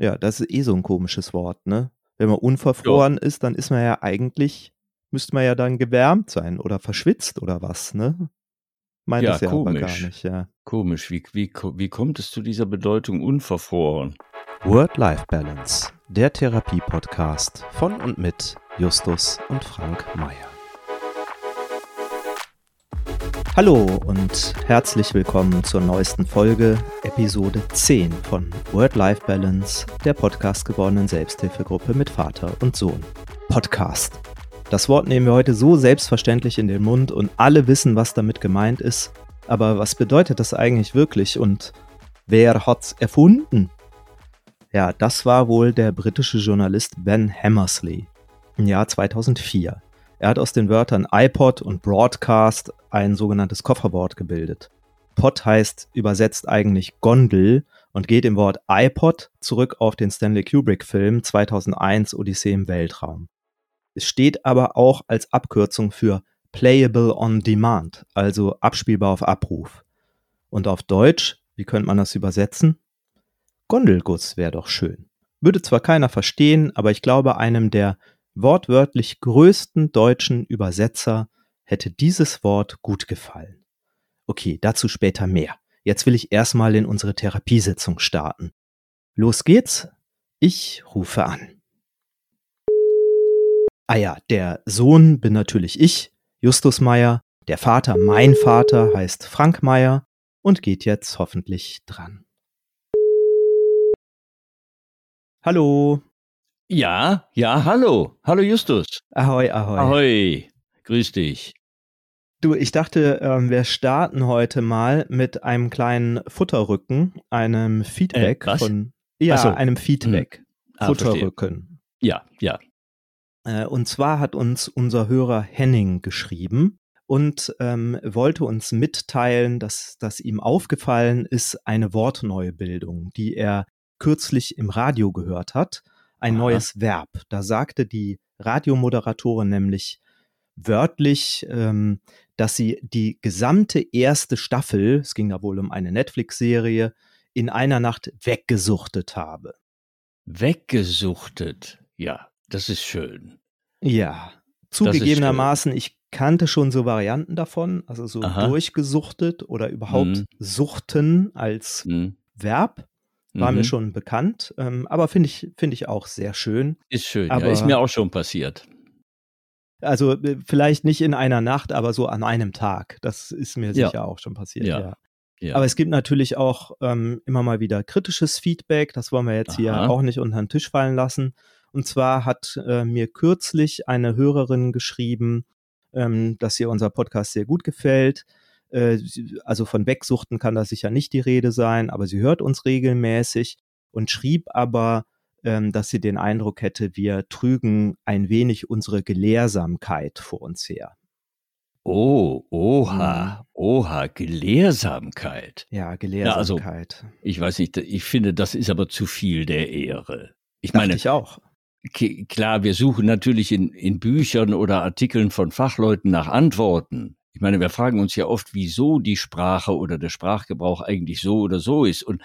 Ja, das ist eh so ein komisches Wort, ne? Wenn man unverfroren ja. ist, dann ist man ja eigentlich, müsste man ja dann gewärmt sein oder verschwitzt oder was, ne? Meint ja, das ja komisch. aber gar nicht, ja. Komisch. Wie, wie, wie kommt es zu dieser Bedeutung unverfroren? Word-Life-Balance, der Therapie-Podcast von und mit Justus und Frank Meyer. Hallo und herzlich willkommen zur neuesten Folge, Episode 10 von Word-Life Balance, der Podcast gewordenen Selbsthilfegruppe mit Vater und Sohn. Podcast. Das Wort nehmen wir heute so selbstverständlich in den Mund und alle wissen, was damit gemeint ist. Aber was bedeutet das eigentlich wirklich und wer hat's erfunden? Ja, das war wohl der britische Journalist Ben Hammersley im Jahr 2004. Er hat aus den Wörtern iPod und Broadcast ein sogenanntes Kofferwort gebildet. Pod heißt übersetzt eigentlich Gondel und geht im Wort iPod zurück auf den Stanley Kubrick-Film 2001 Odyssee im Weltraum. Es steht aber auch als Abkürzung für Playable on Demand, also abspielbar auf Abruf. Und auf Deutsch, wie könnte man das übersetzen? Gondelguss wäre doch schön. Würde zwar keiner verstehen, aber ich glaube, einem der wortwörtlich größten deutschen Übersetzer hätte dieses Wort gut gefallen. Okay, dazu später mehr. Jetzt will ich erstmal in unsere Therapiesitzung starten. Los geht's. Ich rufe an. Ah ja, der Sohn bin natürlich ich, Justus Meyer. Der Vater, mein Vater, heißt Frank Meyer und geht jetzt hoffentlich dran. Hallo. Ja, ja, hallo. Hallo Justus. Ahoi, ahoi. Ahoi. Grüß dich. Du, ich dachte, ähm, wir starten heute mal mit einem kleinen Futterrücken, einem Feedback äh, von ja, so. einem Feedback. Hm. Ah, Futterrücken. Ja, ja. Äh, und zwar hat uns unser Hörer Henning geschrieben und ähm, wollte uns mitteilen, dass, dass ihm aufgefallen ist eine Wortneubildung, die er kürzlich im Radio gehört hat ein Aha. neues Verb. Da sagte die Radiomoderatorin nämlich wörtlich, ähm, dass sie die gesamte erste Staffel, es ging da wohl um eine Netflix-Serie, in einer Nacht weggesuchtet habe. Weggesuchtet, ja, das ist schön. Ja, zugegebenermaßen, ich kannte schon so Varianten davon, also so Aha. durchgesuchtet oder überhaupt mhm. suchten als mhm. Verb. War mhm. mir schon bekannt, ähm, aber finde ich, finde ich auch sehr schön. Ist schön, aber, ja, ist mir auch schon passiert. Also äh, vielleicht nicht in einer Nacht, aber so an einem Tag. Das ist mir ja. sicher auch schon passiert, ja. ja. Aber es gibt natürlich auch ähm, immer mal wieder kritisches Feedback. Das wollen wir jetzt Aha. hier auch nicht unter den Tisch fallen lassen. Und zwar hat äh, mir kürzlich eine Hörerin geschrieben, ähm, dass ihr unser Podcast sehr gut gefällt also von Wegsuchten kann da sicher nicht die Rede sein, aber sie hört uns regelmäßig und schrieb aber, ähm, dass sie den Eindruck hätte, wir trügen ein wenig unsere Gelehrsamkeit vor uns her. Oh, oha, mhm. oha, Gelehrsamkeit. Ja, Gelehrsamkeit. Ja, also, ich weiß nicht, ich finde, das ist aber zu viel der Ehre. Ich Dachte meine, ich auch. Klar, wir suchen natürlich in, in Büchern oder Artikeln von Fachleuten nach Antworten. Ich meine, wir fragen uns ja oft, wieso die Sprache oder der Sprachgebrauch eigentlich so oder so ist. Und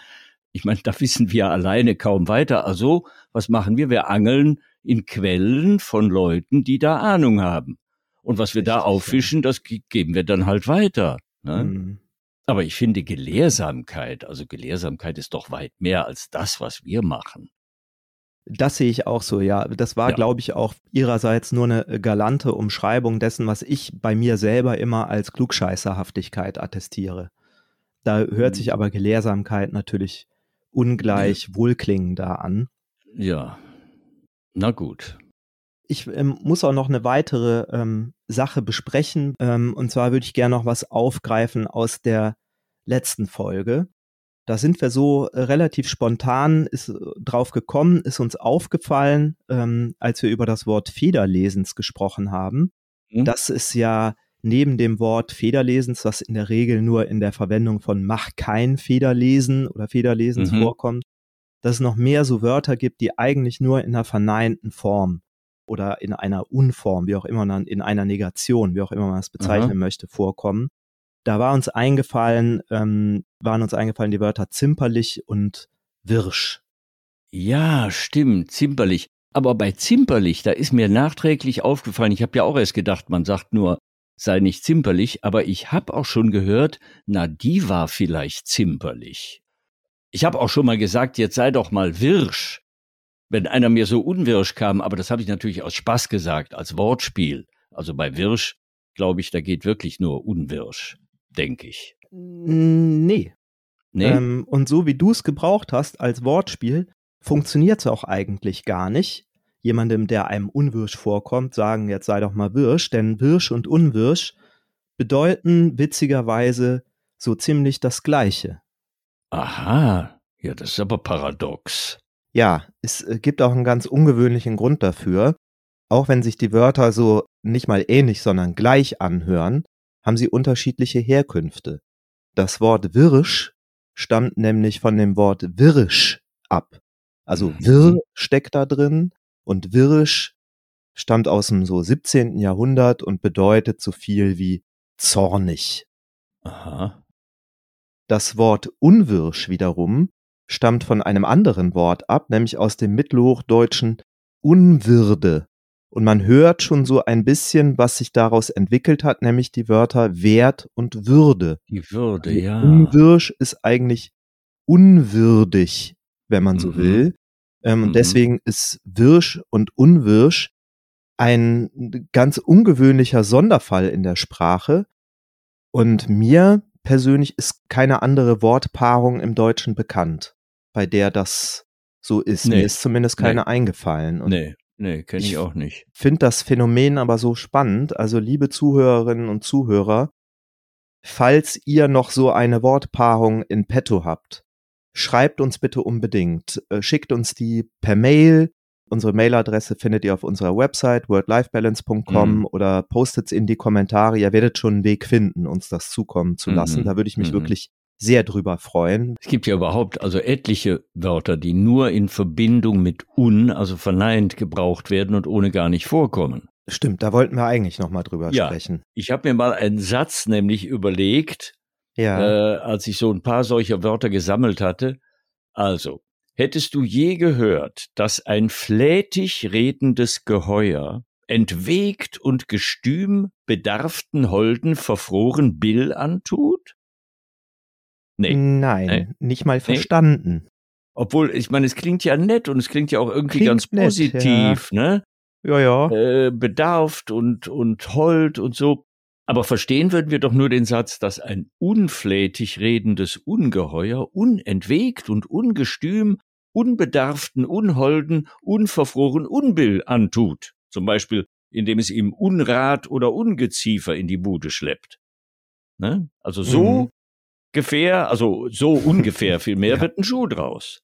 ich meine, da wissen wir alleine kaum weiter. Also, was machen wir? Wir angeln in Quellen von Leuten, die da Ahnung haben. Und was wir Richtig, da auffischen, das geben wir dann halt weiter. Ne? Mhm. Aber ich finde Gelehrsamkeit, also Gelehrsamkeit ist doch weit mehr als das, was wir machen. Das sehe ich auch so, ja. Das war, ja. glaube ich, auch ihrerseits nur eine äh, galante Umschreibung dessen, was ich bei mir selber immer als Klugscheißerhaftigkeit attestiere. Da hört mhm. sich aber Gelehrsamkeit natürlich ungleich ja. wohlklingender an. Ja, na gut. Ich ähm, muss auch noch eine weitere ähm, Sache besprechen. Ähm, und zwar würde ich gerne noch was aufgreifen aus der letzten Folge. Da sind wir so äh, relativ spontan ist, äh, drauf gekommen, ist uns aufgefallen, ähm, als wir über das Wort Federlesens gesprochen haben. Mhm. Das ist ja neben dem Wort Federlesens, was in der Regel nur in der Verwendung von mach kein Federlesen oder Federlesens mhm. vorkommt, dass es noch mehr so Wörter gibt, die eigentlich nur in einer verneinten Form oder in einer Unform, wie auch immer man, in einer Negation, wie auch immer man es bezeichnen Aha. möchte, vorkommen da war uns eingefallen, ähm, waren uns eingefallen die Wörter zimperlich und wirsch. Ja, stimmt, zimperlich. Aber bei zimperlich, da ist mir nachträglich aufgefallen, ich habe ja auch erst gedacht, man sagt nur, sei nicht zimperlich, aber ich habe auch schon gehört, na, die war vielleicht zimperlich. Ich habe auch schon mal gesagt, jetzt sei doch mal wirsch. Wenn einer mir so unwirsch kam, aber das habe ich natürlich aus Spaß gesagt, als Wortspiel. Also bei Wirsch, glaube ich, da geht wirklich nur unwirsch, denke ich. Nee. Nee? Ähm, und so wie du es gebraucht hast als Wortspiel, funktioniert es auch eigentlich gar nicht. Jemandem, der einem unwirsch vorkommt, sagen, jetzt sei doch mal wirsch, denn wirsch und unwirsch bedeuten witzigerweise so ziemlich das Gleiche. Aha, ja, das ist aber paradox. Ja, es äh, gibt auch einen ganz ungewöhnlichen Grund dafür. Auch wenn sich die Wörter so nicht mal ähnlich, sondern gleich anhören, haben sie unterschiedliche Herkünfte. Das Wort wirsch stammt nämlich von dem Wort wirsch ab. Also mhm. wirr steckt da drin und wirsch stammt aus dem so 17. Jahrhundert und bedeutet so viel wie zornig. Aha. Das Wort unwirsch wiederum stammt von einem anderen Wort ab, nämlich aus dem mittelhochdeutschen Unwürde. Und man hört schon so ein bisschen, was sich daraus entwickelt hat, nämlich die Wörter Wert und Würde. Die Würde, also ja. Unwirsch ist eigentlich unwürdig, wenn man so mhm. will. Ähm, mhm. Und deswegen ist Wirsch und Unwirsch ein ganz ungewöhnlicher Sonderfall in der Sprache. Und mir persönlich ist keine andere Wortpaarung im Deutschen bekannt, bei der das so ist. Nee. Mir ist zumindest keine nee. eingefallen. Und nee, nee, kenne ich, ich auch nicht. Finde das Phänomen aber so spannend. Also, liebe Zuhörerinnen und Zuhörer, falls ihr noch so eine Wortpaarung in petto habt, schreibt uns bitte unbedingt. Äh, schickt uns die per Mail Unsere Mailadresse findet ihr auf unserer Website worldlifebalance.com mhm. oder postet es in die Kommentare. Ihr werdet schon einen Weg finden, uns das zukommen zu lassen. Mhm. Da würde ich mich mhm. wirklich sehr drüber freuen. Es gibt ja überhaupt also etliche Wörter, die nur in Verbindung mit un, also verneint gebraucht werden und ohne gar nicht vorkommen. Stimmt, da wollten wir eigentlich noch mal drüber ja, sprechen. Ich habe mir mal einen Satz nämlich überlegt, ja. äh, als ich so ein paar solcher Wörter gesammelt hatte. Also, Hättest du je gehört, dass ein flätig redendes Geheuer entwegt und gestüm bedarften Holden verfroren Bill antut? Nee. Nein, nee. nicht mal verstanden. Nee. Obwohl, ich meine, es klingt ja nett und es klingt ja auch irgendwie klingt ganz positiv, nett, ja. ne? Ja, ja. Äh, bedarft und, und hold und so. Aber verstehen würden wir doch nur den Satz, dass ein unflätig redendes Ungeheuer unentwegt und ungestüm unbedarften, unholden, unverfroren Unbill antut, zum Beispiel indem es ihm Unrat oder Ungeziefer in die Bude schleppt. Ne? Also so mhm. Gefähr, also so ungefähr vielmehr ja. wird ein Schuh draus.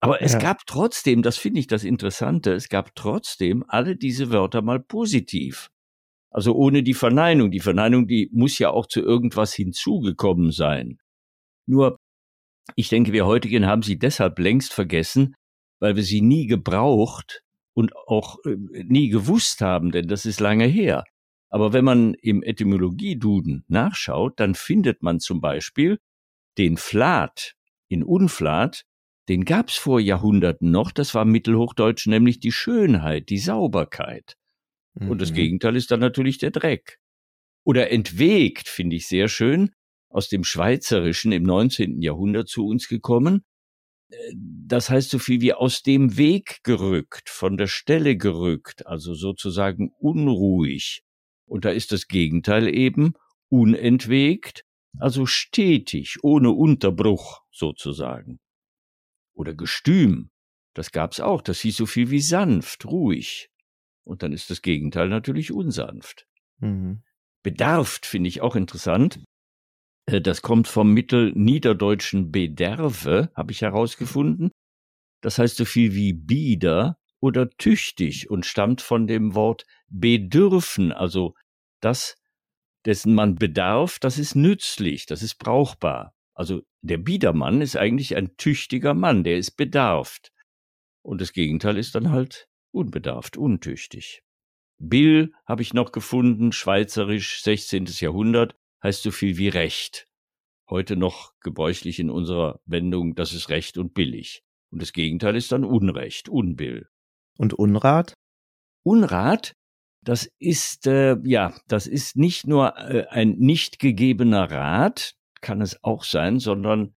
Aber es ja. gab trotzdem, das finde ich das Interessante, es gab trotzdem alle diese Wörter mal positiv. Also ohne die Verneinung. Die Verneinung, die muss ja auch zu irgendwas hinzugekommen sein. Nur ich denke, wir heutigen haben sie deshalb längst vergessen, weil wir sie nie gebraucht und auch äh, nie gewusst haben, denn das ist lange her. Aber wenn man im Etymologieduden nachschaut, dann findet man zum Beispiel den Flat in Unflat, den gab's vor Jahrhunderten noch, das war Mittelhochdeutsch nämlich die Schönheit, die Sauberkeit. Mhm. Und das mhm. Gegenteil ist dann natürlich der Dreck. Oder entwegt, finde ich sehr schön, aus dem Schweizerischen im 19. Jahrhundert zu uns gekommen. Äh, das heißt so viel wie aus dem Weg gerückt, von der Stelle gerückt, also sozusagen unruhig. Und da ist das Gegenteil eben unentwegt, also stetig, ohne Unterbruch sozusagen. Oder Gestüm, das gab's auch, das hieß so viel wie sanft, ruhig. Und dann ist das Gegenteil natürlich unsanft. Mhm. Bedarft finde ich auch interessant. Äh, das kommt vom mittelniederdeutschen Bederve, habe ich herausgefunden. Das heißt so viel wie bieder oder tüchtig und stammt von dem Wort bedürfen, also das, dessen man bedarf, das ist nützlich, das ist brauchbar. Also der Biedermann ist eigentlich ein tüchtiger Mann, der ist bedarft. Und das Gegenteil ist dann halt unbedarft, untüchtig. Bill habe ich noch gefunden, schweizerisch, 16. Jahrhundert, heißt so viel wie Recht. Heute noch gebräuchlich in unserer Wendung, das ist Recht und billig. Und das Gegenteil ist dann Unrecht, Unbill. Und Unrat? Unrat, das ist, äh, ja, das ist nicht nur äh, ein nicht gegebener Rat, kann es auch sein, sondern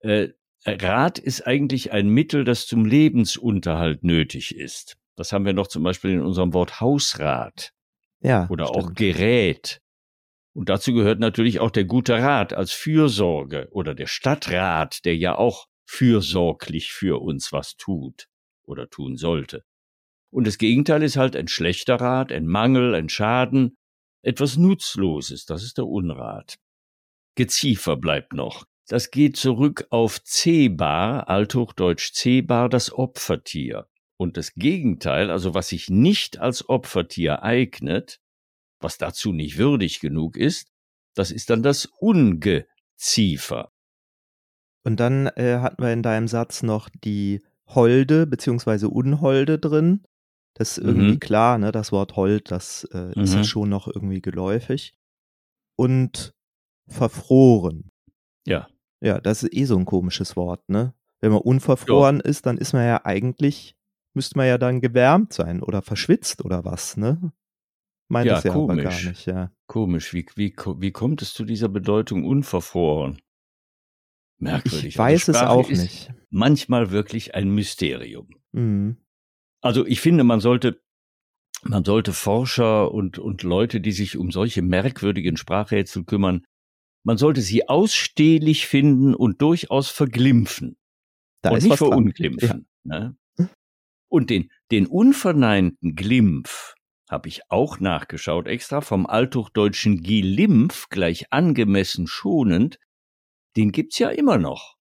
äh, Rat ist eigentlich ein Mittel, das zum Lebensunterhalt nötig ist. Das haben wir noch zum Beispiel in unserem Wort Hausrat. Ja. Oder stimmt. auch Gerät. Und dazu gehört natürlich auch der gute Rat als Fürsorge oder der Stadtrat, der ja auch fürsorglich für uns was tut oder tun sollte. Und das Gegenteil ist halt ein schlechter Rat, ein Mangel, ein Schaden, etwas Nutzloses, das ist der Unrat. Geziefer bleibt noch. Das geht zurück auf Zebar, althochdeutsch Zebar, das Opfertier. Und das Gegenteil, also was sich nicht als Opfertier eignet, was dazu nicht würdig genug ist, das ist dann das Ungeziefer. Und dann äh, hatten wir in deinem Satz noch die Holde bzw. Unholde drin. Das ist irgendwie Mhm. klar, ne? Das Wort Hold, das äh, ist ja Mhm. schon noch irgendwie geläufig. Und verfroren. Ja, Ja, das ist eh so ein komisches Wort, ne? Wenn man unverfroren ist, dann ist man ja eigentlich, müsste man ja dann gewärmt sein oder verschwitzt oder was, ne? Meint Ja, ja aber gar komisch. nicht, ja. komisch. Wie, wie, wie kommt es zu dieser Bedeutung unverfroren? Merkwürdig. Ich Also weiß es auch ist nicht. Manchmal wirklich ein Mysterium. Mhm. Also ich finde, man sollte, man sollte Forscher und, und Leute, die sich um solche merkwürdigen Sprachrätsel kümmern, man sollte sie ausstehlich finden und durchaus verglimpfen. Da und ist nicht verunglimpfen. Ne? Und den, den unverneinten Glimpf habe ich auch nachgeschaut, extra vom althochdeutschen Gelimpf, gleich angemessen schonend, den gibt's ja immer noch.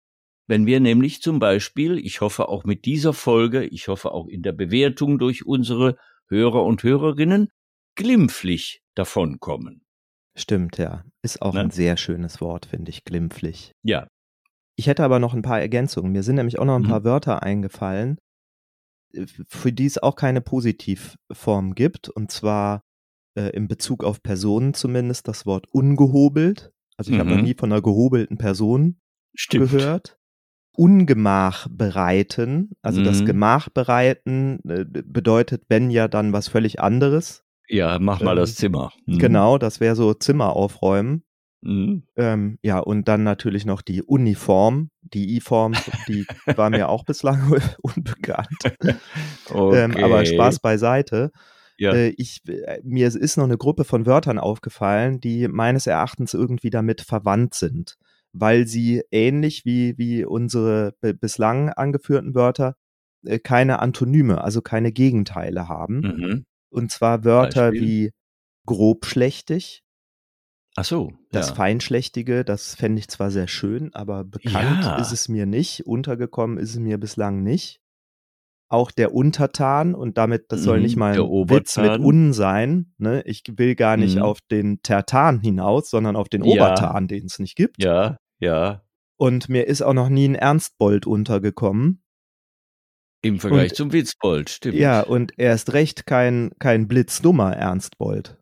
Wenn wir nämlich zum Beispiel, ich hoffe auch mit dieser Folge, ich hoffe auch in der Bewertung durch unsere Hörer und Hörerinnen, glimpflich davonkommen. Stimmt, ja. Ist auch Ne? ein sehr schönes Wort, finde ich, glimpflich. Ja, Ich hätte aber noch ein paar Ergänzungen. Mir sind nämlich auch noch ein Mhm. paar Wörter eingefallen, äh, für die es auch keine Positivform gibt. Und zwar äh, in Bezug auf Personen zumindest das Wort ungehobelt. Also ich habe noch Mhm. nie von einer gehobelten Person stimmt. gehört. Ungemach bereiten. Also das Mhm. Gemach bereiten äh, bedeutet, wenn ja dann was völlig anderes. Ja, mach mal Ähm, das Zimmer. Mhm. Genau, das wäre so Zimmer aufräumen. Mhm. Ähm, ja, und dann natürlich noch die Uniform. Die I-Form, die war mir auch bislang unbekannt. Okay. Ähm, aber Spaß beiseite. Ja. Äh, ich, äh, mir ist noch eine Gruppe von Wörtern aufgefallen, die meines Erachtens irgendwie damit verwandt sind, weil sie ähnlich wie, wie unsere bislang angeführten Wörter äh, keine Antonyme, also keine Gegenteile haben. Mhm. Und zwar Wörter Beispiel? wie grobschlächtig, Ach so. Das ja. Feinschlächtige, das fände ich zwar sehr schön, aber bekannt Ja. ist es mir nicht, untergekommen ist es mir bislang nicht. Auch der Untertan und damit, das soll Mhm, nicht mal der ein Witz mit un sein. Ne? Ich will gar nicht Mhm. auf den Tertan hinaus, sondern auf den Ja. Obertan, den es nicht gibt. Ja, ja. Und mir ist auch noch nie ein Ernstbold untergekommen. Im Vergleich Und- zum Witzbold, stimmt. Ja, und erst recht kein, kein blitzdummer Ernstbold.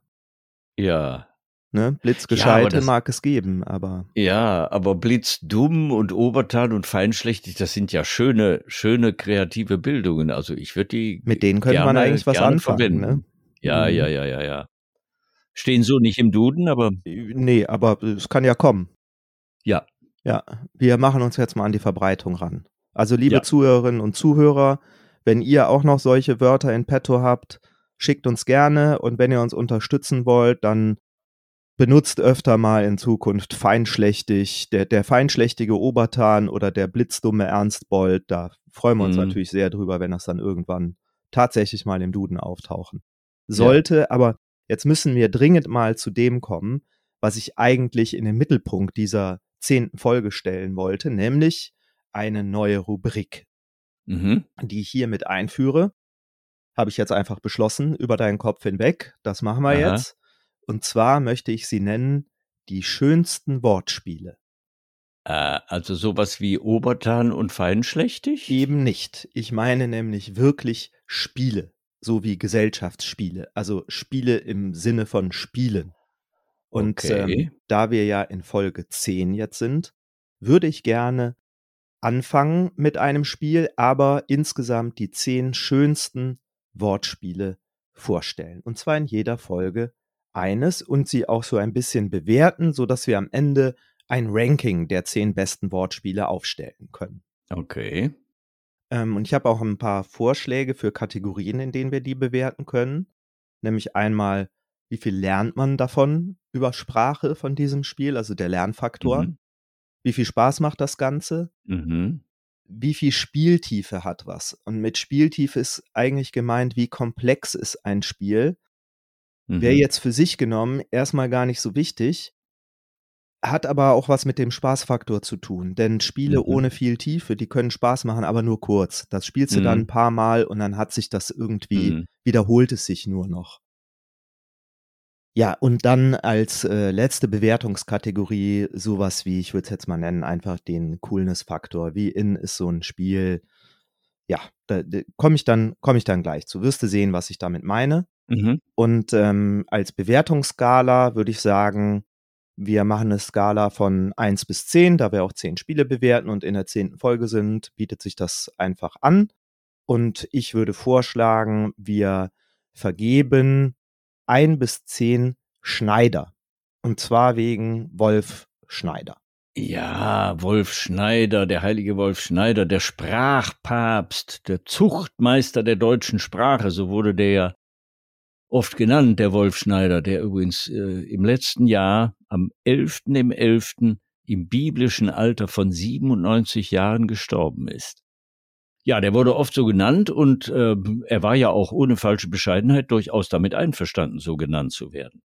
Ja. Ne? Blitzgescheite das- mag es geben, aber Ja, aber Blitzdumm und Obertan und Feinschlächtig, das sind ja schöne, schöne kreative Bildungen. Also ich würde die mit denen könnte man gerne- eigentlich was anfangen. Ne? Ja, Mhm. ja, ja, ja, ja. Stehen so nicht im Duden, aber Nee, aber es kann ja kommen. Ja. Ja, wir machen uns jetzt mal an die Verbreitung ran. Also liebe Ja. Zuhörerinnen und Zuhörer, wenn ihr auch noch solche Wörter in petto habt, schickt uns gerne und wenn ihr uns unterstützen wollt, dann benutzt öfter mal in Zukunft feinschlächtig, der, der feinschlächtige Obertan oder der blitzdumme Ernstbold. Da freuen wir uns Mhm. natürlich sehr drüber, wenn das dann irgendwann tatsächlich mal im Duden auftauchen sollte. Aber jetzt müssen wir dringend mal zu dem kommen, was ich eigentlich in den Mittelpunkt dieser zehnten Folge stellen wollte, nämlich eine neue Rubrik, Mhm. die ich hiermit einführe. Habe ich jetzt einfach beschlossen, über deinen Kopf hinweg. Das machen wir Aha. jetzt. Und zwar möchte ich sie nennen, die schönsten Wortspiele. Äh, also sowas wie Obertan und Feinschlächtig? Eben nicht. Ich meine nämlich wirklich Spiele, so wie Gesellschaftsspiele, also Spiele im Sinne von Spielen. Und Okay. ähm, da wir ja in Folge 10 jetzt sind, würde ich gerne anfangen mit einem Spiel, aber insgesamt die zehn schönsten Wortspiele vorstellen. Und zwar in jeder Folge eines und sie auch so ein bisschen bewerten, sodass wir am Ende ein Ranking der zehn besten Wortspiele aufstellen können. Okay. Ähm, und ich habe auch ein paar Vorschläge für Kategorien, in denen wir die bewerten können. Nämlich einmal, wie viel lernt man davon über Sprache von diesem Spiel, also der Lernfaktor. Mhm. Wie viel Spaß macht das Ganze? Mhm. Wie viel Spieltiefe hat was? Und mit Spieltiefe ist eigentlich gemeint, wie komplex ist ein Spiel. Mhm. Wäre jetzt für sich genommen erstmal gar nicht so wichtig, hat aber auch was mit dem Spaßfaktor zu tun. Denn Spiele Mhm. ohne viel Tiefe, die können Spaß machen, aber nur kurz. Das spielst du Mhm. dann ein paar Mal und dann hat sich das irgendwie, Mhm. wiederholt es sich nur noch. Ja, und dann als äh, letzte Bewertungskategorie sowas wie, ich würde es jetzt mal nennen, einfach den Coolness-Faktor. Wie in ist so ein Spiel? Ja, da, da komme ich dann komme ich dann gleich zu. Wirst du sehen, was ich damit meine. Mhm. Und ähm, als Bewertungsskala würde ich sagen, wir machen eine Skala von 1 bis 10, da wir auch 10 Spiele bewerten und in der zehnten Folge sind, bietet sich das einfach an. Und ich würde vorschlagen, wir vergeben 1 bis 10 Schneider. Und zwar wegen Wolf Schneider. Ja, Wolf Schneider, der heilige Wolf Schneider, der Sprachpapst, der Zuchtmeister der deutschen Sprache, so wurde der ja oft genannt, der Wolf Schneider, der übrigens äh, im letzten Jahr am 11. im 11. im biblischen Alter von 97 Jahren gestorben ist. Ja, der wurde oft so genannt und äh, er war ja auch ohne falsche Bescheidenheit durchaus damit einverstanden, so genannt zu werden.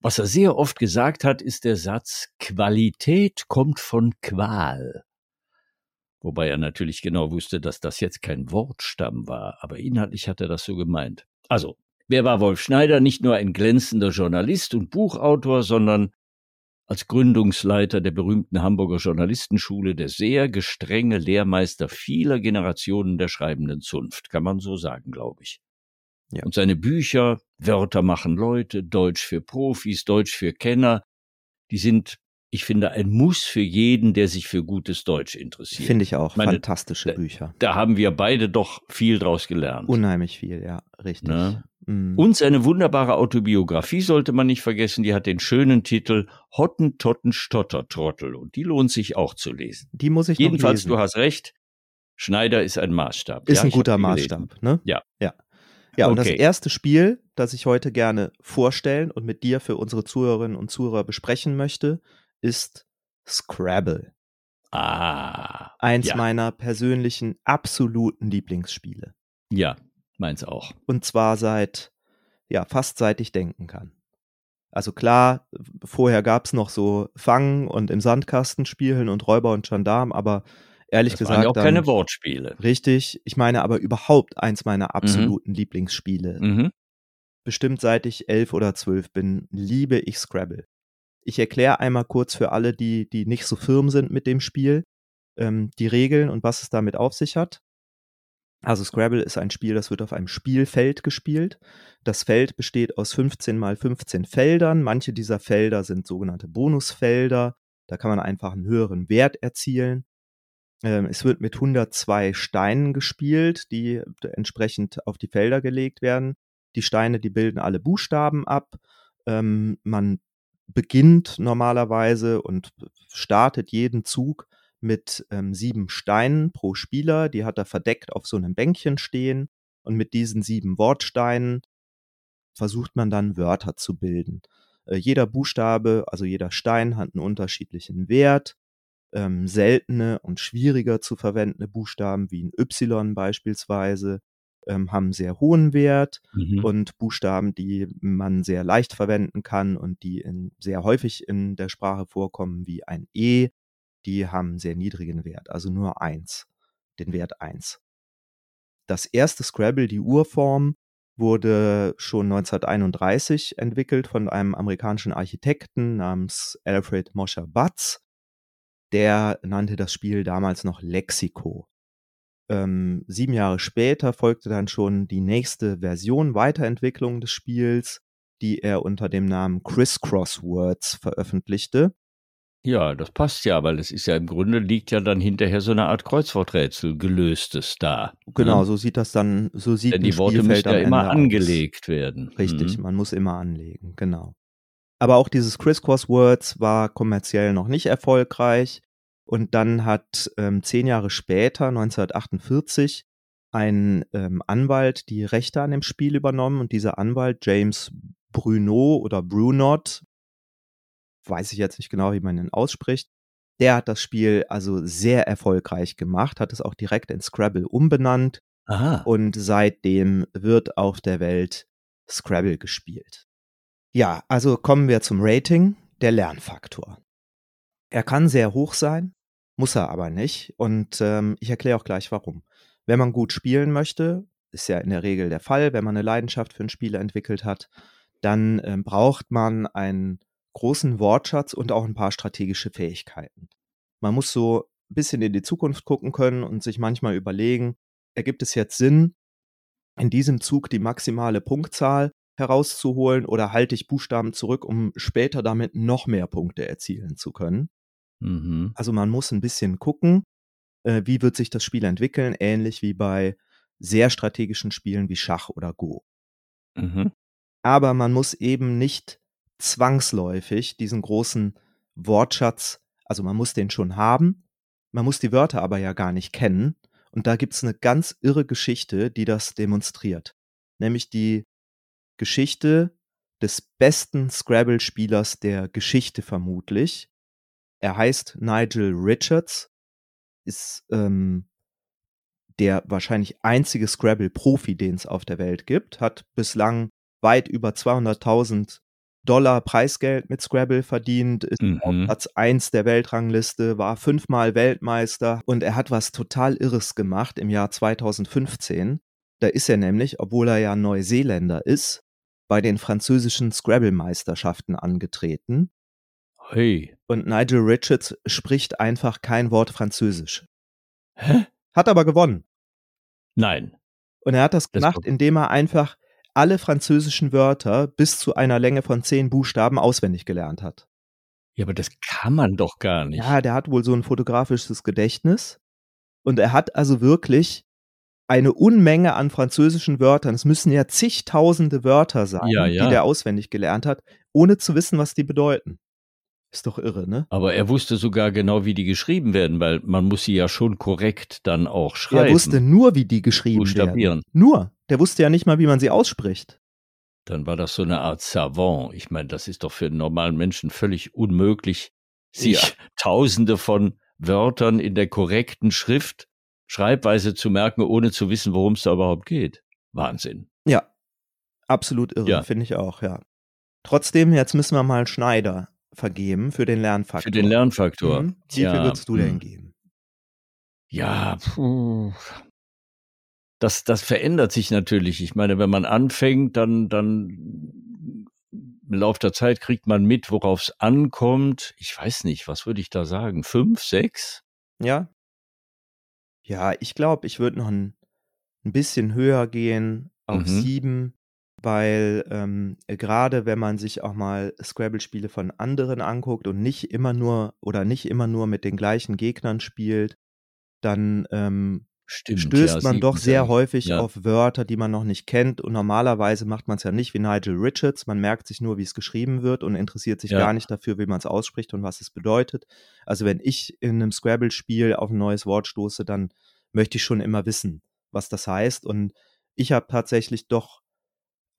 Was er sehr oft gesagt hat, ist der Satz, Qualität kommt von Qual. Wobei er natürlich genau wusste, dass das jetzt kein Wortstamm war, aber inhaltlich hat er das so gemeint. Also, wer war Wolf Schneider? Nicht nur ein glänzender Journalist und Buchautor, sondern als Gründungsleiter der berühmten Hamburger Journalistenschule der sehr gestrenge Lehrmeister vieler Generationen der schreibenden Zunft, kann man so sagen, glaube ich. Ja. Und seine Bücher, Wörter machen Leute, Deutsch für Profis, Deutsch für Kenner, die sind, ich finde, ein Muss für jeden, der sich für gutes Deutsch interessiert. Finde ich auch. Meine- Fantastische Bücher. da haben wir beide doch viel draus gelernt. Unheimlich viel, ja, richtig. Ne? Mm. Und seine wunderbare Autobiografie sollte man nicht vergessen, die hat den schönen Titel Hottentotten Stottertrottel und die lohnt sich auch zu lesen. Die muss ich Jedenfalls, noch lesen. du hast recht, Schneider ist ein Maßstab. Ist Ja, ein guter. Maßstab, ne? Ja. Ja. Ja, und das erste Spiel, das ich heute gerne vorstellen und mit dir für unsere Zuhörerinnen und Zuhörer besprechen möchte, ist Scrabble. Ah, Eins Ja. meiner persönlichen absoluten Lieblingsspiele. ja, meins auch. Und zwar seit, ja, fast seit ich denken kann. Also klar, vorher gab es noch so Fangen und im Sandkasten spielen und Räuber und Gendarm, aber ehrlich Das gesagt. waren ja auch dann, keine Wortspiele. Richtig, ich meine aber überhaupt eins meiner absoluten Lieblingsspiele. Mhm. Bestimmt seit ich elf oder zwölf bin, liebe ich Scrabble. Ich erkläre einmal kurz für alle, die, die nicht so firm sind mit dem Spiel, ähm, die Regeln und was es damit auf sich hat. Also Scrabble ist ein Spiel, das wird auf einem Spielfeld gespielt. Das Feld besteht aus 15 mal 15 Feldern. Manche dieser Felder sind sogenannte Bonusfelder. Da kann man einfach einen höheren Wert erzielen. Ähm, es wird mit 102 Steinen gespielt, die entsprechend auf die Felder gelegt werden. Die Steine, die bilden alle Buchstaben ab. Ähm, man beginnt normalerweise und startet jeden Zug mit ähm, sieben Steinen pro Spieler. Die hat er verdeckt auf so einem Bänkchen stehen. Und mit diesen sieben Wortsteinen versucht man dann Wörter zu bilden. Äh, jeder Buchstabe, also jeder Stein hat einen unterschiedlichen Wert. Ähm, seltene und schwieriger zu verwendende Buchstaben wie ein Y beispielsweise ähm, haben sehr hohen Wert Mhm. und Buchstaben, die man sehr leicht verwenden kann und die in, sehr häufig in der Sprache vorkommen, wie ein E, die haben einen sehr niedrigen Wert, also nur eins, den Wert eins. Das erste Scrabble, die Urform, wurde schon 1931 entwickelt von einem amerikanischen Architekten namens Alfred Mosher Butts. Der nannte das Spiel damals noch Lexiko. Ähm, sieben Jahre später folgte dann schon die nächste Version, Weiterentwicklung des Spiels, die er unter dem Namen Crisscross Words veröffentlichte. Ja, das passt ja, weil es ist ja im Grunde liegt ja dann hinterher so eine Art Kreuzworträtsel gelöstes da. Genau, ne? so sieht das dann, so sieht Denn die Worte Spielfeld müssen ja immer Ende aus. angelegt werden. Richtig, Mhm. man muss immer anlegen, genau. Aber auch dieses Crisscross Words war kommerziell noch nicht erfolgreich. Und dann hat ähm, zehn Jahre später, 1948, ein ähm, Anwalt die Rechte an dem Spiel übernommen. Und dieser Anwalt, James Bruno oder Brunot, weiß ich jetzt nicht genau, wie man ihn ausspricht, der hat das Spiel also sehr erfolgreich gemacht, hat es auch direkt in Scrabble umbenannt Aha. und seitdem wird auf der Welt Scrabble gespielt. Ja, also kommen wir zum Rating, der Lernfaktor. Er kann sehr hoch sein, muss er aber nicht und ähm, ich erkläre auch gleich warum. Wenn man gut spielen möchte, ist ja in der Regel der Fall, wenn man eine Leidenschaft für ein Spiel entwickelt hat, dann ähm, braucht man einen großen Wortschatz und auch ein paar strategische Fähigkeiten. Man muss so ein bisschen in die Zukunft gucken können und sich manchmal überlegen, ergibt es jetzt Sinn, in diesem Zug die maximale Punktzahl herauszuholen oder halte ich Buchstaben zurück, um später damit noch mehr Punkte erzielen zu können? Mhm. Also man muss ein bisschen gucken, äh, wie wird sich das Spiel entwickeln, ähnlich wie bei sehr strategischen Spielen wie Schach oder Go. Mhm. Aber man muss eben nicht zwangsläufig diesen großen Wortschatz, also man muss den schon haben, man muss die Wörter aber ja gar nicht kennen. Und da gibt's eine ganz irre Geschichte, die das demonstriert. Nämlich die Geschichte des besten Scrabble-Spielers der Geschichte vermutlich. Er heißt Nigel Richards, ist ähm, der wahrscheinlich einzige Scrabble-Profi, den es auf der Welt gibt, hat bislang weit über 200.000 Dollar Preisgeld mit Scrabble verdient, ist auf Mhm. Platz 1 der Weltrangliste, war fünfmal Weltmeister und er hat was total Irres gemacht im Jahr 2015. Da ist er nämlich, obwohl er ja Neuseeländer ist, bei den französischen Scrabble-Meisterschaften angetreten. Hey. Und Nigel Richards spricht einfach kein Wort Französisch. Hä? Hat aber gewonnen. Nein. Und er hat das Das gemacht, war- indem er einfach alle französischen Wörter bis zu einer Länge von zehn Buchstaben auswendig gelernt hat. Ja, aber das kann man doch gar nicht. Ja, der hat wohl so ein fotografisches Gedächtnis. Und er hat also wirklich eine Unmenge an französischen Wörtern. Es müssen ja zigtausende Wörter sein, Ja, ja. die der auswendig gelernt hat, ohne zu wissen, was die bedeuten. Ist doch irre, ne? Aber er wusste sogar genau, wie die geschrieben werden, weil man muss sie ja schon korrekt dann auch schreiben. Er wusste nur, wie die geschrieben werden. Nur. Der wusste ja nicht mal, wie man sie ausspricht. Dann war das so eine Art Savant. Ich meine, das ist doch für einen normalen Menschen völlig unmöglich, sich Ja. tausende von Wörtern in der korrekten Schrift, Schreibweise zu merken, ohne zu wissen, worum es da überhaupt geht. Wahnsinn. Ja, absolut irre, Ja. finde ich auch, ja. Trotzdem, jetzt müssen wir mal Schneider vergeben für den Lernfaktor. Für den Lernfaktor. Mhm. Wie viel Ja, würdest du denn hm. geben? Ja, puh. Das, das verändert sich natürlich. Ich meine, wenn man anfängt, dann, dann im Laufe der Zeit kriegt man mit, worauf es ankommt. Ich weiß nicht, was würde ich da sagen? Fünf, sechs? Ja? Ja, ich glaube, ich würde noch ein, ein bisschen höher gehen auf Mhm. sieben, weil ähm, gerade wenn man sich auch mal Scrabble-Spiele von anderen anguckt und nicht immer nur oder nicht immer nur mit den gleichen Gegnern spielt, dann ähm, Stimmt. stößt ja, man doch sehr häufig ja. auf Wörter, die man noch nicht kennt. Und normalerweise macht man es ja nicht wie Nigel Richards. Man merkt sich nur, wie es geschrieben wird und interessiert sich Ja. gar nicht dafür, wie man es ausspricht und was es bedeutet. Also wenn ich in einem Scrabble-Spiel auf ein neues Wort stoße, dann möchte ich schon immer wissen, was das heißt. Und ich habe tatsächlich doch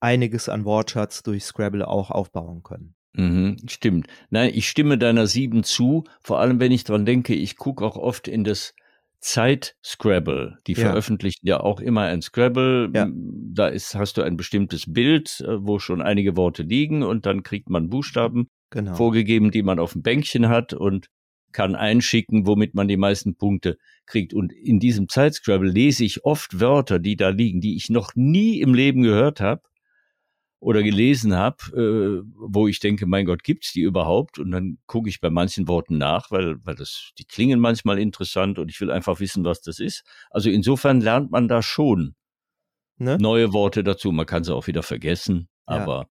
einiges an Wortschatz durch Scrabble auch aufbauen können. Mhm, stimmt. Nein, ich stimme deiner sieben zu, vor allem wenn ich dran denke, ich gucke auch oft in das Zeit-Scrabble. Die Ja. veröffentlichen ja auch immer ein Scrabble. Ja. Da ist, hast du ein bestimmtes Bild, äh, wo schon einige Worte liegen und dann kriegt man Buchstaben Genau. vorgegeben, die man auf dem Bänkchen hat und kann einschicken, womit man die meisten Punkte kriegt. Und in diesem Zeitscrabble lese ich oft Wörter, die da liegen, die ich noch nie im Leben gehört habe oder gelesen habe, äh, wo ich denke, mein Gott, gibt's die überhaupt? Und dann gucke ich bei manchen Worten nach, weil, weil das, die klingen manchmal interessant und ich will einfach wissen, was das ist. Also insofern lernt man da schon Ne? neue Worte dazu. Man kann sie auch wieder vergessen, Ja. aber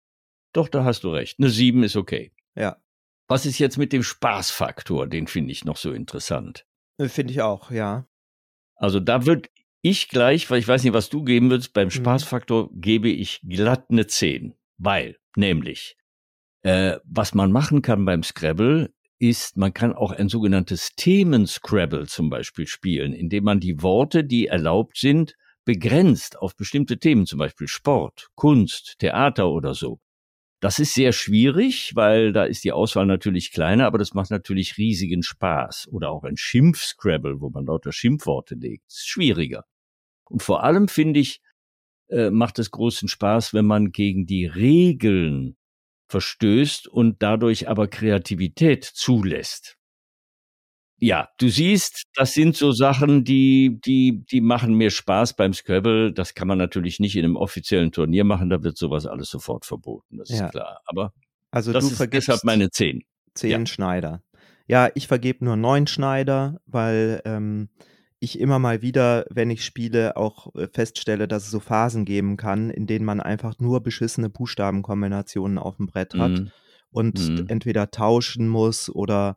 doch, da hast du recht. Eine sieben ist okay. Ja. Was ist jetzt mit dem Spaßfaktor? Den finde ich noch so interessant. Äh, finde ich auch, ja. Also da würde ich gleich, weil ich weiß nicht, was du geben würdest, beim mhm. Spaßfaktor gebe ich glatt eine 10. Weil, nämlich, äh, was man machen kann beim Scrabble, ist, man kann auch ein sogenanntes Themen-Scrabble zum Beispiel spielen, indem man die Worte, die erlaubt sind, begrenzt auf bestimmte Themen, zum Beispiel Sport, Kunst, Theater oder so. Das ist sehr schwierig, weil da ist die Auswahl natürlich kleiner, aber das macht natürlich riesigen Spaß. Oder auch ein Schimpf-Scrabble, wo man lauter Schimpfworte legt. ist schwieriger. Und vor allem finde ich, äh, macht es großen Spaß, wenn man gegen die Regeln verstößt und dadurch aber Kreativität zulässt. Ja, du siehst, das sind so Sachen, die, die, die machen mir Spaß beim Scrabble. Das kann man natürlich nicht in einem offiziellen Turnier machen, da wird sowas alles sofort verboten, das ja. ist klar. Aber also das du ist deshalb meine zehn. Zehn ja. Schneider. Ja, ich vergebe nur neun Schneider, weil ähm, ich immer mal wieder, wenn ich spiele, auch äh, feststelle, dass es so Phasen geben kann, in denen man einfach nur beschissene Buchstabenkombinationen auf dem Brett hat mm. und mm. entweder tauschen muss oder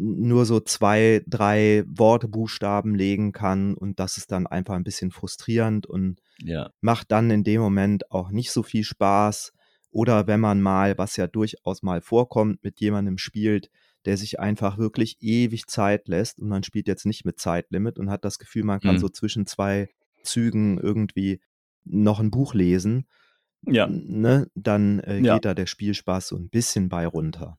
nur so zwei, drei Worte, Buchstaben legen kann und das ist dann einfach ein bisschen frustrierend und ja. macht dann in dem Moment auch nicht so viel Spaß. Oder wenn man mal, was ja durchaus mal vorkommt, mit jemandem spielt, der sich einfach wirklich ewig Zeit lässt und man spielt jetzt nicht mit Zeitlimit und hat das Gefühl, man kann mhm. so zwischen zwei Zügen irgendwie noch ein Buch lesen, ja. ne, dann äh, ja. geht da der Spielspaß so ein bisschen bei runter.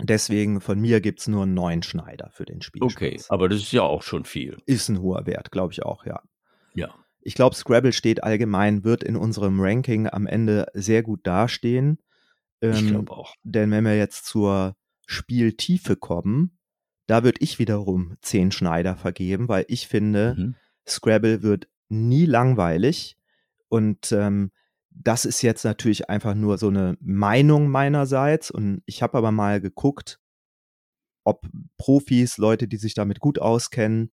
Deswegen von mir gibt es nur neun Schneider für den Spiel. Okay, aber das ist ja auch schon viel. Ist ein hoher Wert, glaube ich auch, ja. Ja. Ich glaube, Scrabble steht allgemein, wird in unserem Ranking am Ende sehr gut dastehen. Ähm, ich glaube auch. Denn wenn wir jetzt zur Spieltiefe kommen, da würde ich wiederum zehn Schneider vergeben, weil ich finde, mhm. Scrabble wird nie langweilig und ähm, das ist jetzt natürlich einfach nur so eine Meinung meinerseits. Und ich habe aber mal geguckt, ob Profis, Leute, die sich damit gut auskennen,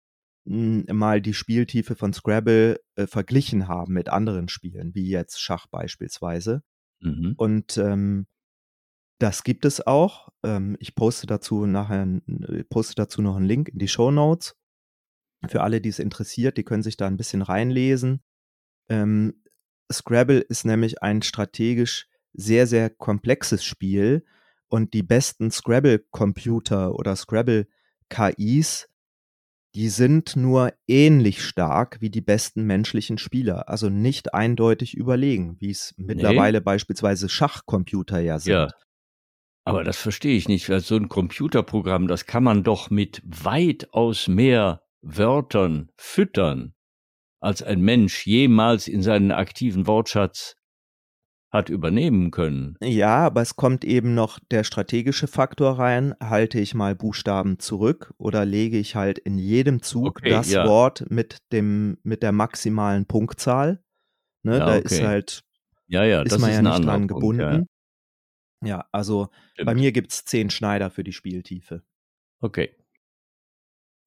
hm, mal die Spieltiefe von Scrabble äh, verglichen haben mit anderen Spielen, wie jetzt Schach beispielsweise. Mhm. Und ähm, das gibt es auch. Ähm, ich poste dazu nachher poste dazu noch einen Link in die Show Notes. Für alle, die es interessiert, die können sich da ein bisschen reinlesen. Ähm, Scrabble ist nämlich ein strategisch sehr, sehr komplexes Spiel und die besten Scrabble-Computer oder Scrabble-KIs, die sind nur ähnlich stark wie die besten menschlichen Spieler, also nicht eindeutig überlegen, wie es mittlerweile nee. beispielsweise Schachcomputer ja sind. Ja. Aber das verstehe ich nicht, weil so ein Computerprogramm, das kann man doch mit weitaus mehr Wörtern füttern als ein Mensch jemals in seinen aktiven Wortschatz hat übernehmen können. Ja, aber es kommt eben noch der strategische Faktor rein. Halte ich mal Buchstaben zurück oder lege ich halt in jedem Zug okay, das ja. Wort mit dem mit der maximalen Punktzahl? Ne, ja, da okay. ist halt ja, ja, ist man ist ja nicht dran gebunden. Punkt, ja. ja. also Stimmt. bei mir gibt es zehn Schneider für die Spieltiefe. Okay.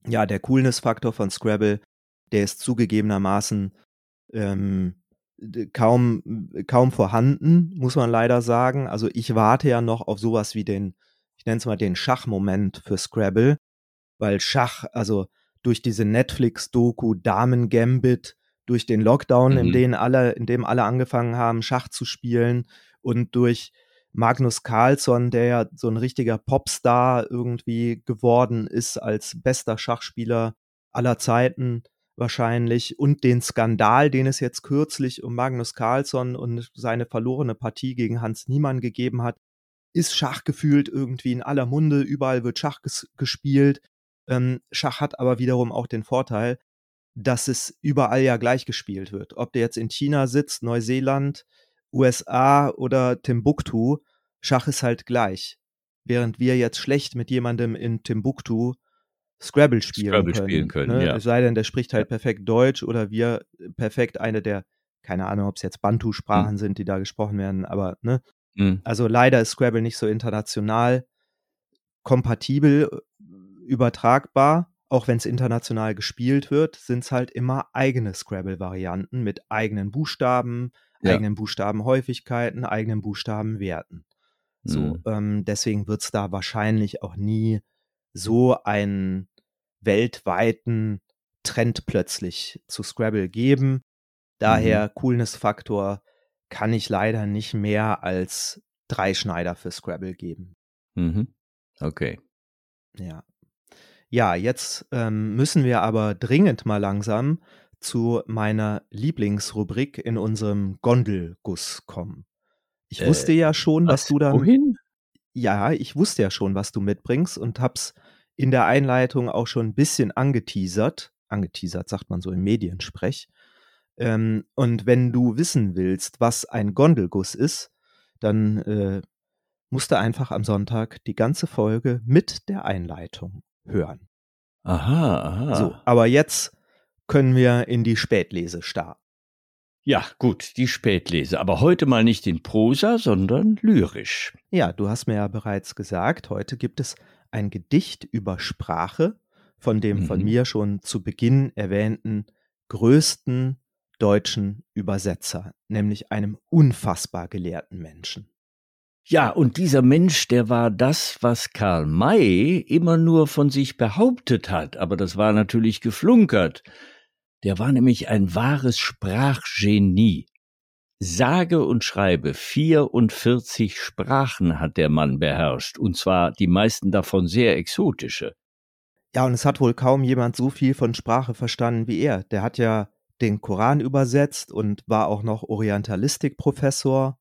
Ja, der Coolness-Faktor von Scrabble der ist zugegebenermaßen ähm, kaum, kaum vorhanden, muss man leider sagen. Also ich warte ja noch auf sowas wie den, ich nenne es mal den Schachmoment für Scrabble, weil Schach, also durch diese Netflix-Doku Damen Gambit, durch den Lockdown, mhm. in dem alle, in dem alle angefangen haben, Schach zu spielen und durch Magnus Carlsson, der ja so ein richtiger Popstar irgendwie geworden ist als bester Schachspieler aller Zeiten, wahrscheinlich und den Skandal, den es jetzt kürzlich um Magnus Carlsson und seine verlorene Partie gegen Hans Niemann gegeben hat, ist Schach gefühlt irgendwie in aller Munde, überall wird Schach ges gespielt. Ähm, Schach hat aber wiederum auch den Vorteil, dass es überall ja gleich gespielt wird. Ob der jetzt in China sitzt, Neuseeland, USA oder Timbuktu, Schach ist halt gleich. Während wir jetzt schlecht mit jemandem in Timbuktu Scrabble spielen Scrabble können. Spielen können ne? ja. Es sei denn, der spricht halt perfekt Deutsch oder wir perfekt eine der, keine Ahnung, ob es jetzt Bantu-Sprachen mhm. sind, die da gesprochen werden, aber ne. Mhm. Also leider ist Scrabble nicht so international kompatibel äh, übertragbar. Auch wenn es international gespielt wird, sind es halt immer eigene Scrabble-Varianten mit eigenen Buchstaben, ja. eigenen Buchstabenhäufigkeiten, eigenen Buchstabenwerten. So, Mhm. ähm, deswegen wird es da wahrscheinlich auch nie so einen weltweiten Trend plötzlich zu Scrabble geben. Daher Coolness-Faktor kann ich leider nicht mehr als drei Schneider für Scrabble geben. Mhm. Okay. Ja. Ja, jetzt ähm, müssen wir aber dringend mal langsam zu meiner Lieblingsrubrik in unserem Gondelguss kommen. Ich Äh, wusste ja schon, was, du dann. Wohin? Ja, ich wusste ja schon, was du mitbringst und hab's in der Einleitung auch schon ein bisschen angeteasert. Angeteasert sagt man so im Mediensprech. Ähm, und wenn du wissen willst, was ein Gondelguss ist, dann äh, musst du einfach am Sonntag die ganze Folge mit der Einleitung hören. Aha, aha. So, aber jetzt können wir in die Spätlese starten. Ja, gut, die Spätlese. Aber heute mal nicht in Prosa, sondern lyrisch. Ja, du hast mir ja bereits gesagt, heute gibt es ein Gedicht über Sprache von dem von Mhm. mir schon zu Beginn erwähnten größten deutschen Übersetzer, nämlich einem unfassbar gelehrten Menschen. Ja, und dieser Mensch, der war das, was Karl May immer nur von sich behauptet hat, aber das war natürlich geflunkert. Der war nämlich ein wahres Sprachgenie. Sage und schreibe 44 Sprachen hat der Mann beherrscht, und zwar die meisten davon sehr exotische. Ja, und es hat wohl kaum jemand so viel von Sprache verstanden wie er. Der hat ja den Koran übersetzt und war auch noch Orientalistikprofessor.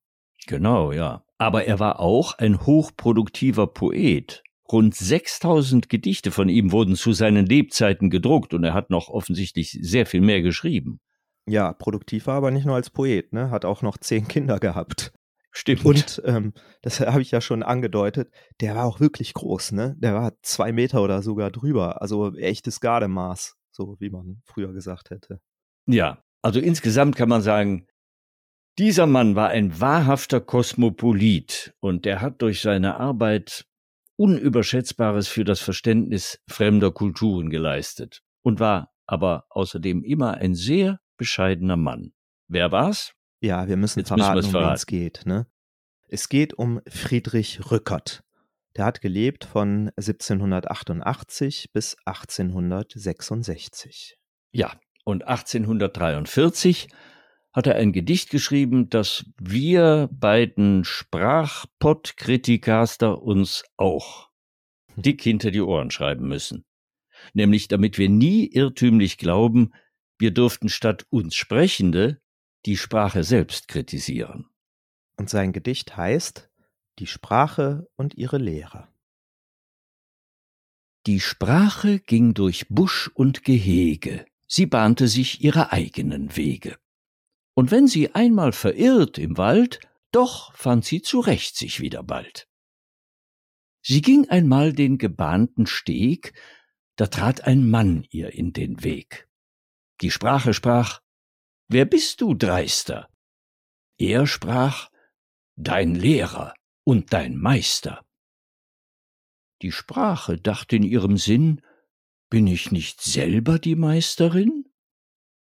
Genau, ja. Aber er war auch ein hochproduktiver Poet. Rund 6000 Gedichte von ihm wurden zu seinen Lebzeiten gedruckt und er hat noch offensichtlich sehr viel mehr geschrieben. Ja, produktiv war aber nicht nur als Poet, ne? Hat auch noch zehn Kinder gehabt. Stimmt. Und ähm, das habe ich ja schon angedeutet, der war auch wirklich groß, ne? Der war zwei Meter oder sogar drüber. Also echtes Gardemaß, so wie man früher gesagt hätte. ja, also insgesamt kann man sagen, dieser Mann war ein wahrhafter Kosmopolit und der hat durch seine Arbeit Unüberschätzbares für das Verständnis fremder Kulturen geleistet und war aber außerdem immer ein sehr bescheidener Mann. Wer war's? Ja, wir müssen Jetzt müssen verraten, um wen verraten. es geht, ne? Es geht um Friedrich Rückert. Der hat gelebt von 1788 bis 1866. Ja, und 1843 hat er ein Gedicht geschrieben, das wir beiden Sprachpott-Kritikaster uns auch dick hinter die Ohren schreiben müssen. Nämlich damit wir nie irrtümlich glauben, wir dürften statt uns Sprechende die Sprache selbst kritisieren. Und sein Gedicht heißt Die Sprache und ihre Lehre. Die Sprache ging durch Busch und Gehege, sie bahnte sich ihre eigenen Wege. Und wenn sie einmal verirrt im Wald, doch fand sie zurecht sich wieder bald. Sie ging einmal den gebahnten Steg, da trat ein Mann ihr in den Weg. Die Sprache sprach, Wer bist du, Dreister? Er sprach, Dein Lehrer und dein Meister. Die Sprache dachte in ihrem Sinn, bin ich nicht selber die Meisterin?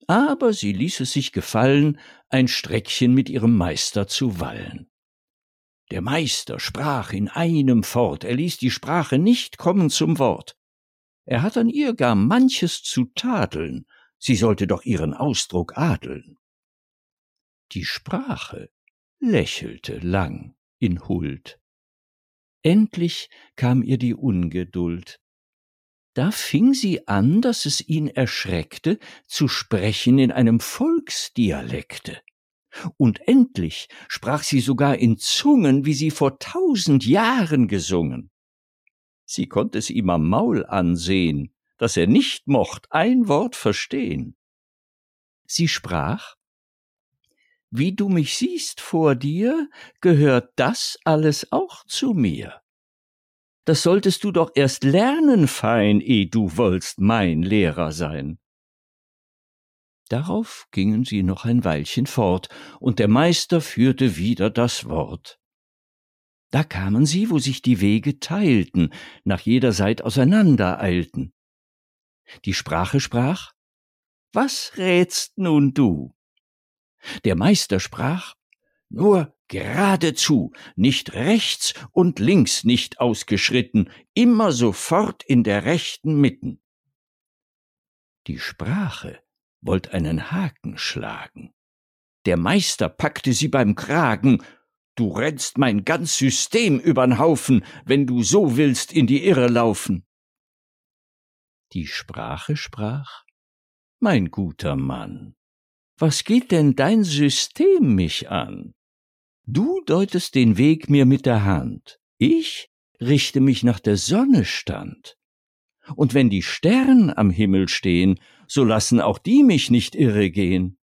Aber sie ließ es sich gefallen, ein Streckchen mit ihrem Meister zu wallen. Der Meister sprach in einem fort, er ließ die Sprache nicht kommen zum Wort. Er hat an ihr gar manches zu tadeln, sie sollte doch ihren Ausdruck adeln. Die Sprache lächelte lang in Huld. Endlich kam ihr die Ungeduld. Da fing sie an, dass es ihn erschreckte, zu sprechen in einem Volksdialekte. Und endlich sprach sie sogar in Zungen, wie sie vor tausend Jahren gesungen. Sie konnt es ihm am Maul ansehen, dass er nicht mocht ein Wort verstehen. Sie sprach, wie du mich siehst vor dir, gehört das alles auch zu mir. Das solltest du doch erst lernen, fein, eh du wollst mein Lehrer sein. Darauf gingen sie noch ein Weilchen fort, und der Meister führte wieder das Wort. Da kamen sie, wo sich die Wege teilten, nach jeder Seit auseinander eilten. Die Sprache sprach, Was rätst nun du? Der Meister sprach, nur geradezu, nicht rechts und links nicht ausgeschritten, immer sofort in der rechten Mitten. Die Sprache wollt einen Haken schlagen. Der Meister packte sie beim Kragen. Du rennst mein ganz System übern Haufen, wenn du so willst in die Irre laufen. Die Sprache sprach, mein guter Mann, was geht denn dein System mich an? Du deutest den Weg mir mit der Hand, ich richte mich nach der Sonne stand. Und wenn die Stern am Himmel stehen, so lassen auch die mich nicht irre gehen.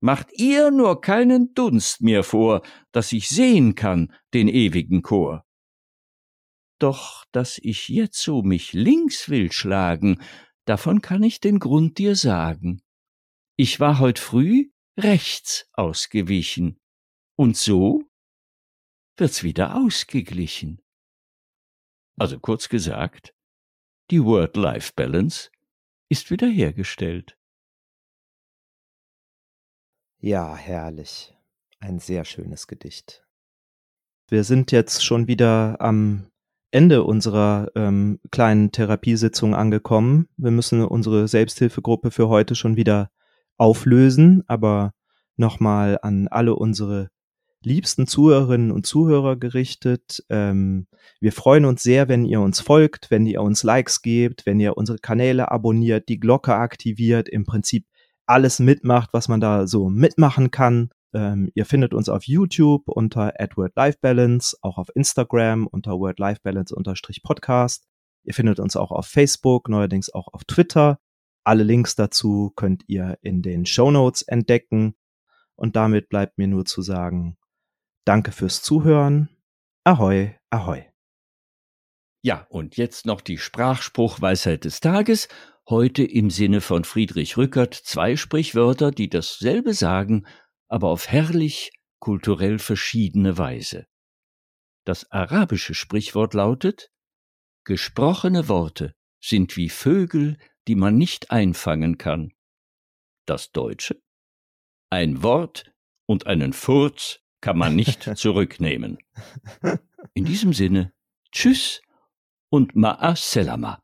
Macht ihr nur keinen Dunst mir vor, dass ich sehen kann den ewigen Chor. Doch dass ich jetzo mich links will schlagen, davon kann ich den Grund dir sagen. Ich war heut früh rechts ausgewichen, und so wird's wieder ausgeglichen. Also kurz gesagt, die Word-Life-Balance ist wiederhergestellt. Ja, herrlich. Ein sehr schönes Gedicht. Wir sind jetzt schon wieder am Ende unserer ähm, kleinen Therapiesitzung angekommen. Wir müssen unsere Selbsthilfegruppe für heute schon wieder auflösen, aber nochmal an alle unsere liebsten Zuhörerinnen und Zuhörer gerichtet. Ähm, wir freuen uns sehr, wenn ihr uns folgt, wenn ihr uns Likes gebt, wenn ihr unsere Kanäle abonniert, die Glocke aktiviert, im Prinzip alles mitmacht, was man da so mitmachen kann. Ähm, ihr findet uns auf YouTube unter Edward Life Balance, auch auf Instagram unter Word Life Balance Podcast. Ihr findet uns auch auf Facebook, neuerdings auch auf Twitter. Alle Links dazu könnt ihr in den Show Notes entdecken. Und damit bleibt mir nur zu sagen, Danke fürs Zuhören. Ahoi, ahoi. Ja, und jetzt noch die Sprachspruchweisheit des Tages. Heute im Sinne von Friedrich Rückert zwei Sprichwörter, die dasselbe sagen, aber auf herrlich kulturell verschiedene Weise. Das arabische Sprichwort lautet Gesprochene Worte sind wie Vögel, die man nicht einfangen kann. Das deutsche Ein Wort und einen Furz kann man nicht zurücknehmen. In diesem Sinne, tschüss und ma'a selama.